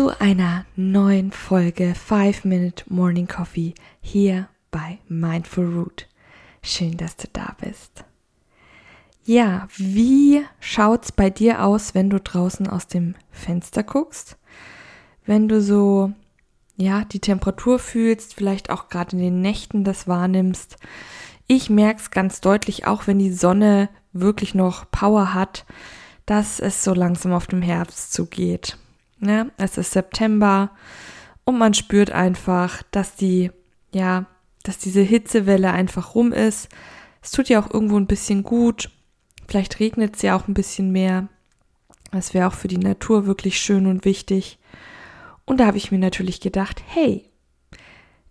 zu einer neuen Folge 5 Minute Morning Coffee hier bei Mindful Root. Schön, dass du da bist. Ja, wie schaut's bei dir aus, wenn du draußen aus dem Fenster guckst? Wenn du so ja, die Temperatur fühlst, vielleicht auch gerade in den Nächten das wahrnimmst. Ich merke es ganz deutlich, auch wenn die Sonne wirklich noch Power hat, dass es so langsam auf dem Herbst zugeht. Ja, es ist September und man spürt einfach, dass die, ja, dass diese Hitzewelle einfach rum ist. Es tut ja auch irgendwo ein bisschen gut Vielleicht regnet es ja auch ein bisschen mehr. Das wäre auch für die Natur wirklich schön und wichtig. Und da habe ich mir natürlich gedacht, hey,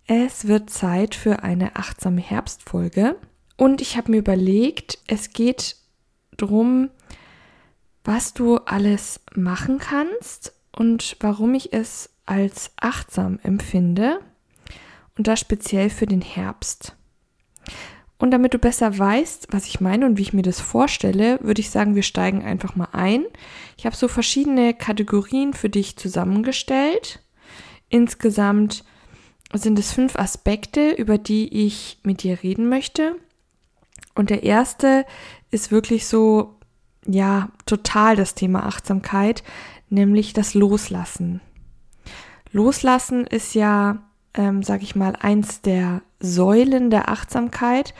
es wird Zeit für eine achtsame Herbstfolge. Und ich habe mir überlegt, es geht darum, was du alles machen kannst und warum ich es als achtsam empfinde. Und das speziell für den Herbst. Und damit du besser weißt, was ich meine und wie ich mir das vorstelle, würde ich sagen, wir steigen einfach mal ein. Ich habe so verschiedene Kategorien für dich zusammengestellt. Insgesamt sind es fünf Aspekte, über die ich mit dir reden möchte. Und der erste ist wirklich so, ja, total das Thema Achtsamkeit, nämlich das Loslassen. Loslassen ist ja ähm, sage ich mal, eins der Säulen der Achtsamkeit.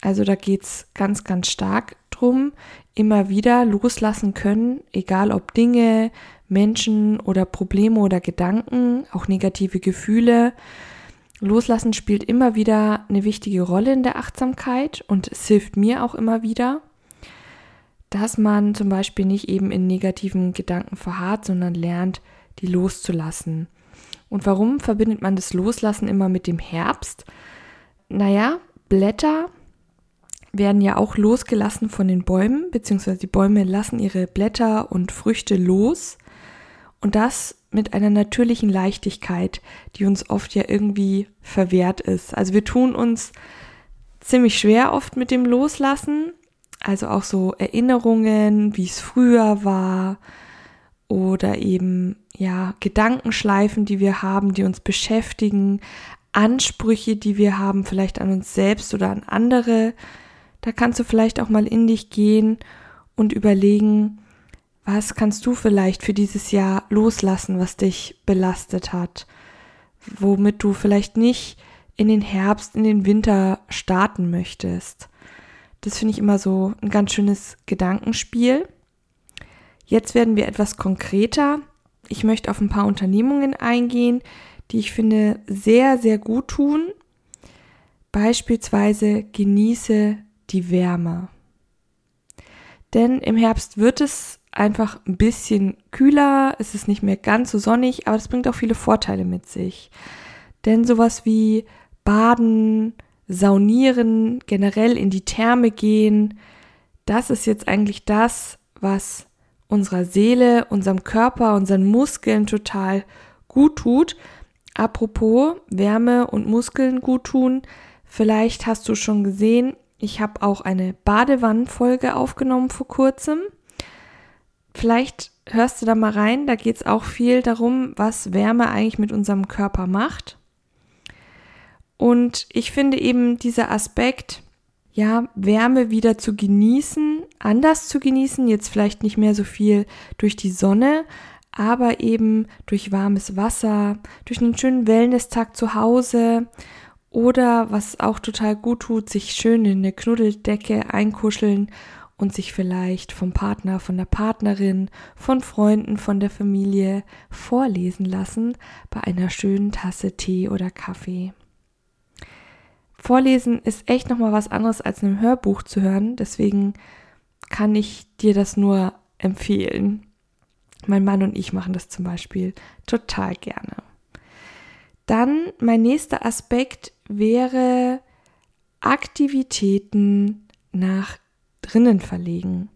Also da geht es ganz, ganz stark drum, immer wieder loslassen können, egal ob Dinge, Menschen oder Probleme oder Gedanken, auch negative Gefühle. Loslassen spielt immer wieder eine wichtige Rolle in der Achtsamkeit und es hilft mir auch immer wieder, dass man zum Beispiel nicht eben in negativen Gedanken verharrt, sondern lernt, die loszulassen. Und warum verbindet man das Loslassen immer mit dem Herbst? Naja, Blätter werden ja auch losgelassen von den Bäumen, beziehungsweise die Bäume lassen ihre Blätter und Früchte los. Und das mit einer natürlichen Leichtigkeit, die uns oft ja irgendwie verwehrt ist. Also wir tun uns ziemlich schwer oft mit dem Loslassen. Also auch so Erinnerungen, wie es früher war, oder eben ja Gedankenschleifen, die wir haben, die uns beschäftigen, Ansprüche, die wir haben, vielleicht an uns selbst oder an andere. Da kannst du vielleicht auch mal in dich gehen und überlegen, was kannst du vielleicht für dieses Jahr loslassen, was dich belastet hat, womit du vielleicht nicht in den Herbst, in den Winter starten möchtest. Das finde ich immer so ein ganz schönes Gedankenspiel. Jetzt werden wir etwas konkreter. Ich möchte auf ein paar Unternehmungen eingehen, die ich finde sehr, sehr gut tun. Beispielsweise genieße die Wärme. Denn im Herbst wird es einfach ein bisschen kühler, es ist nicht mehr ganz so sonnig, aber das bringt auch viele Vorteile mit sich. Denn sowas wie Baden, Saunieren, generell in die Therme gehen, das ist jetzt eigentlich das, was unserer Seele, unserem Körper, unseren Muskeln total gut tut. Apropos Wärme und Muskeln gut tun, vielleicht hast du schon gesehen, ich habe auch eine Badewannenfolge aufgenommen vor kurzem. Vielleicht hörst du da mal rein, da geht es auch viel darum, was Wärme eigentlich mit unserem Körper macht. Und ich finde eben dieser Aspekt, ja, Wärme wieder zu genießen, anders zu genießen, jetzt vielleicht nicht mehr so viel durch die Sonne, aber eben durch warmes Wasser, durch einen schönen Wellness-Tag zu Hause oder was auch total gut tut, sich schön in eine Knuddeldecke einkuscheln und sich vielleicht vom Partner, von der Partnerin, von Freunden, von der Familie vorlesen lassen bei einer schönen Tasse Tee oder Kaffee. Vorlesen ist echt nochmal was anderes als einem Hörbuch zu hören. Deswegen kann ich dir das nur empfehlen. Mein Mann und ich machen das zum Beispiel total gerne. Dann mein nächster Aspekt wäre Aktivitäten nach drinnen verlegen.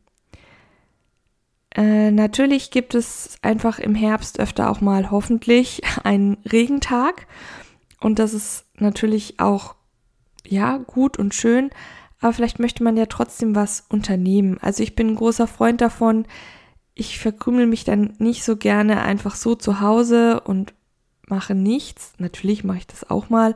Äh, natürlich gibt es einfach im Herbst öfter auch mal hoffentlich einen Regentag. Und das ist natürlich auch, ja, gut und schön. Aber vielleicht möchte man ja trotzdem was unternehmen. Also ich bin ein großer Freund davon. Ich verkrümel mich dann nicht so gerne einfach so zu Hause und mache nichts. Natürlich mache ich das auch mal.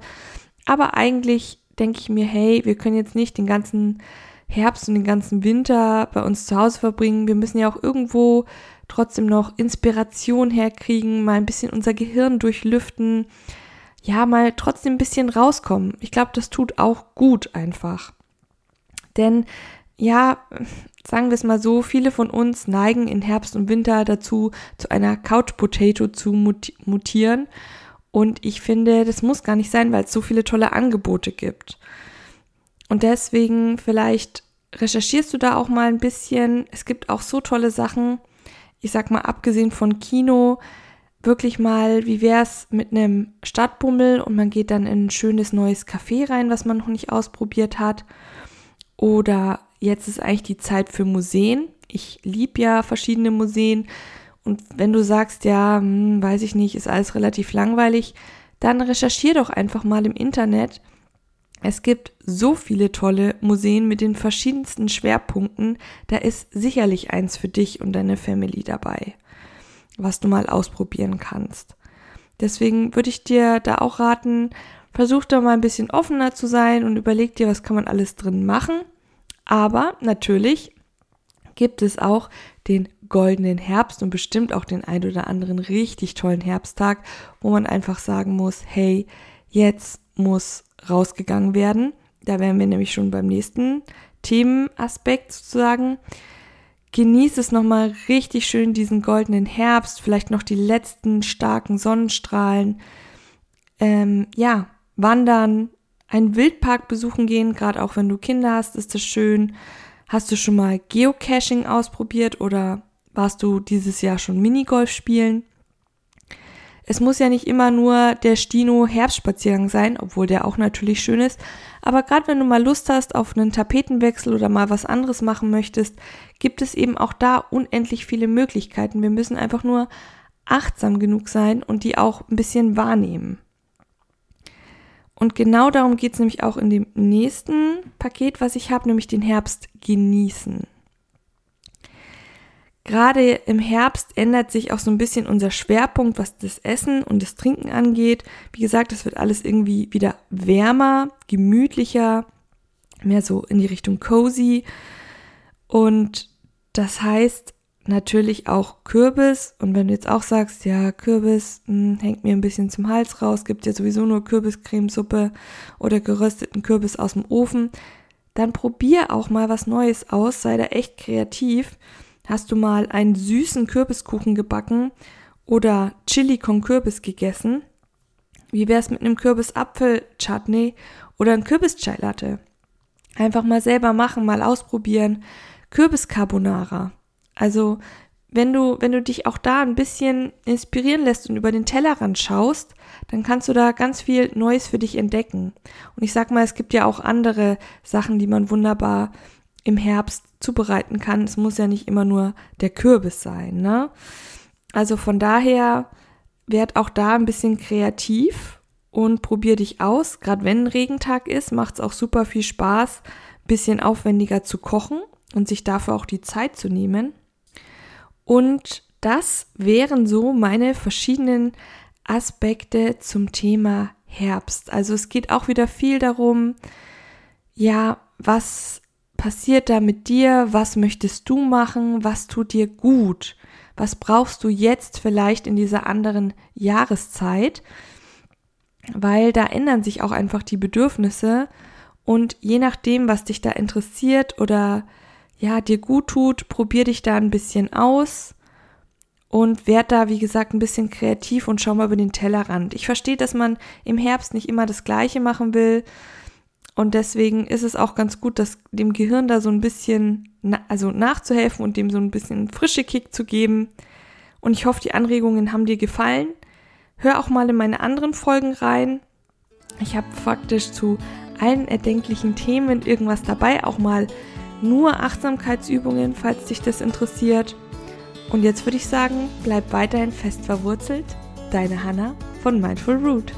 Aber eigentlich denke ich mir, hey, wir können jetzt nicht den ganzen Herbst und den ganzen Winter bei uns zu Hause verbringen. Wir müssen ja auch irgendwo trotzdem noch Inspiration herkriegen, mal ein bisschen unser Gehirn durchlüften, ja, mal trotzdem ein bisschen rauskommen. Ich glaube, das tut auch gut einfach. Denn ja, sagen wir es mal so, viele von uns neigen in Herbst und Winter dazu, zu einer Couch Potato zu mutieren. Und ich finde, das muss gar nicht sein, weil es so viele tolle Angebote gibt. Und deswegen vielleicht recherchierst du da auch mal ein bisschen. Es gibt auch so tolle Sachen. Ich sag mal, abgesehen von Kino, wirklich mal, wie wär's mit einem Stadtbummel und man geht dann in ein schönes neues Café rein, was man noch nicht ausprobiert hat. Oder jetzt ist eigentlich die Zeit für Museen. Ich liebe ja verschiedene Museen. Und wenn du sagst, ja, hm, weiß ich nicht, ist alles relativ langweilig, dann recherchier doch einfach mal im Internet, es gibt so viele tolle Museen mit den verschiedensten Schwerpunkten, da ist sicherlich eins für dich und deine Family dabei, was du mal ausprobieren kannst. Deswegen würde ich dir da auch raten, versuch da mal ein bisschen offener zu sein und überleg dir, was kann man alles drin machen. Aber natürlich gibt es auch den goldenen Herbst und bestimmt auch den ein oder anderen richtig tollen Herbsttag, wo man einfach sagen muss, hey, jetzt muss rausgegangen werden. Da wären wir nämlich schon beim nächsten Themenaspekt sozusagen. Genieß es nochmal richtig schön, diesen goldenen Herbst, vielleicht noch die letzten starken Sonnenstrahlen. Ähm, ja, wandern, einen Wildpark besuchen gehen, gerade auch wenn du Kinder hast, ist das schön. Hast du schon mal Geocaching ausprobiert oder warst du dieses Jahr schon Minigolf spielen? Es muss ja nicht immer nur der Stino Herbstspaziergang sein, obwohl der auch natürlich schön ist. Aber gerade wenn du mal Lust hast auf einen Tapetenwechsel oder mal was anderes machen möchtest, gibt es eben auch da unendlich viele Möglichkeiten. Wir müssen einfach nur achtsam genug sein und die auch ein bisschen wahrnehmen. Und genau darum geht es nämlich auch in dem nächsten Paket, was ich habe, nämlich den Herbst genießen. Gerade im Herbst ändert sich auch so ein bisschen unser Schwerpunkt, was das Essen und das Trinken angeht. Wie gesagt, es wird alles irgendwie wieder wärmer, gemütlicher, mehr so in die Richtung cozy. Und das heißt natürlich auch Kürbis. Und wenn du jetzt auch sagst, ja, Kürbis mh, hm, hängt mir ein bisschen zum Hals raus, gibt ja sowieso nur Kürbiscremesuppe oder gerösteten Kürbis aus dem Ofen, dann probier auch mal was Neues aus, sei da echt kreativ Hast du mal einen süßen Kürbiskuchen gebacken oder Chili con Kürbis gegessen? Wie wär's mit einem Kürbis-Apfel-Chutney oder einem Kürbis-Chai-Latte? Einfach mal selber machen, mal ausprobieren. Kürbis-Carbonara. Also, wenn du, wenn du dich auch da ein bisschen inspirieren lässt und über den Tellerrand schaust, dann kannst du da ganz viel Neues für dich entdecken. Und ich sag mal, es gibt ja auch andere Sachen, die man wunderbar im Herbst zubereiten kann. Es muss ja nicht immer nur der Kürbis sein, ne? Also von daher werd auch da ein bisschen kreativ und probier dich aus. Gerade wenn Regentag ist, macht es auch super viel Spaß, ein bisschen aufwendiger zu kochen und sich dafür auch die Zeit zu nehmen. Und das wären so meine verschiedenen Aspekte zum Thema Herbst. Also es geht auch wieder viel darum, ja, was passiert da mit dir? Was möchtest du machen? Was tut dir gut? Was brauchst du jetzt vielleicht in dieser anderen Jahreszeit? Weil da ändern sich auch einfach die Bedürfnisse und je nachdem, was dich da interessiert oder ja, dir gut tut, probier dich da ein bisschen aus und werd da, wie gesagt, ein bisschen kreativ und schau mal über den Tellerrand. Ich verstehe, dass man im Herbst nicht immer das Gleiche machen will. Und deswegen ist es auch ganz gut, dass dem Gehirn da so ein bisschen, also nachzuhelfen und dem so ein bisschen frische Kick zu geben. Und ich hoffe, die Anregungen haben dir gefallen. Hör auch mal in meine anderen Folgen rein. Ich habe faktisch zu allen erdenklichen Themen irgendwas dabei, auch mal nur Achtsamkeitsübungen, falls dich das interessiert. Und jetzt würde ich sagen, bleib weiterhin fest verwurzelt. Deine Hanna von Mindful Root.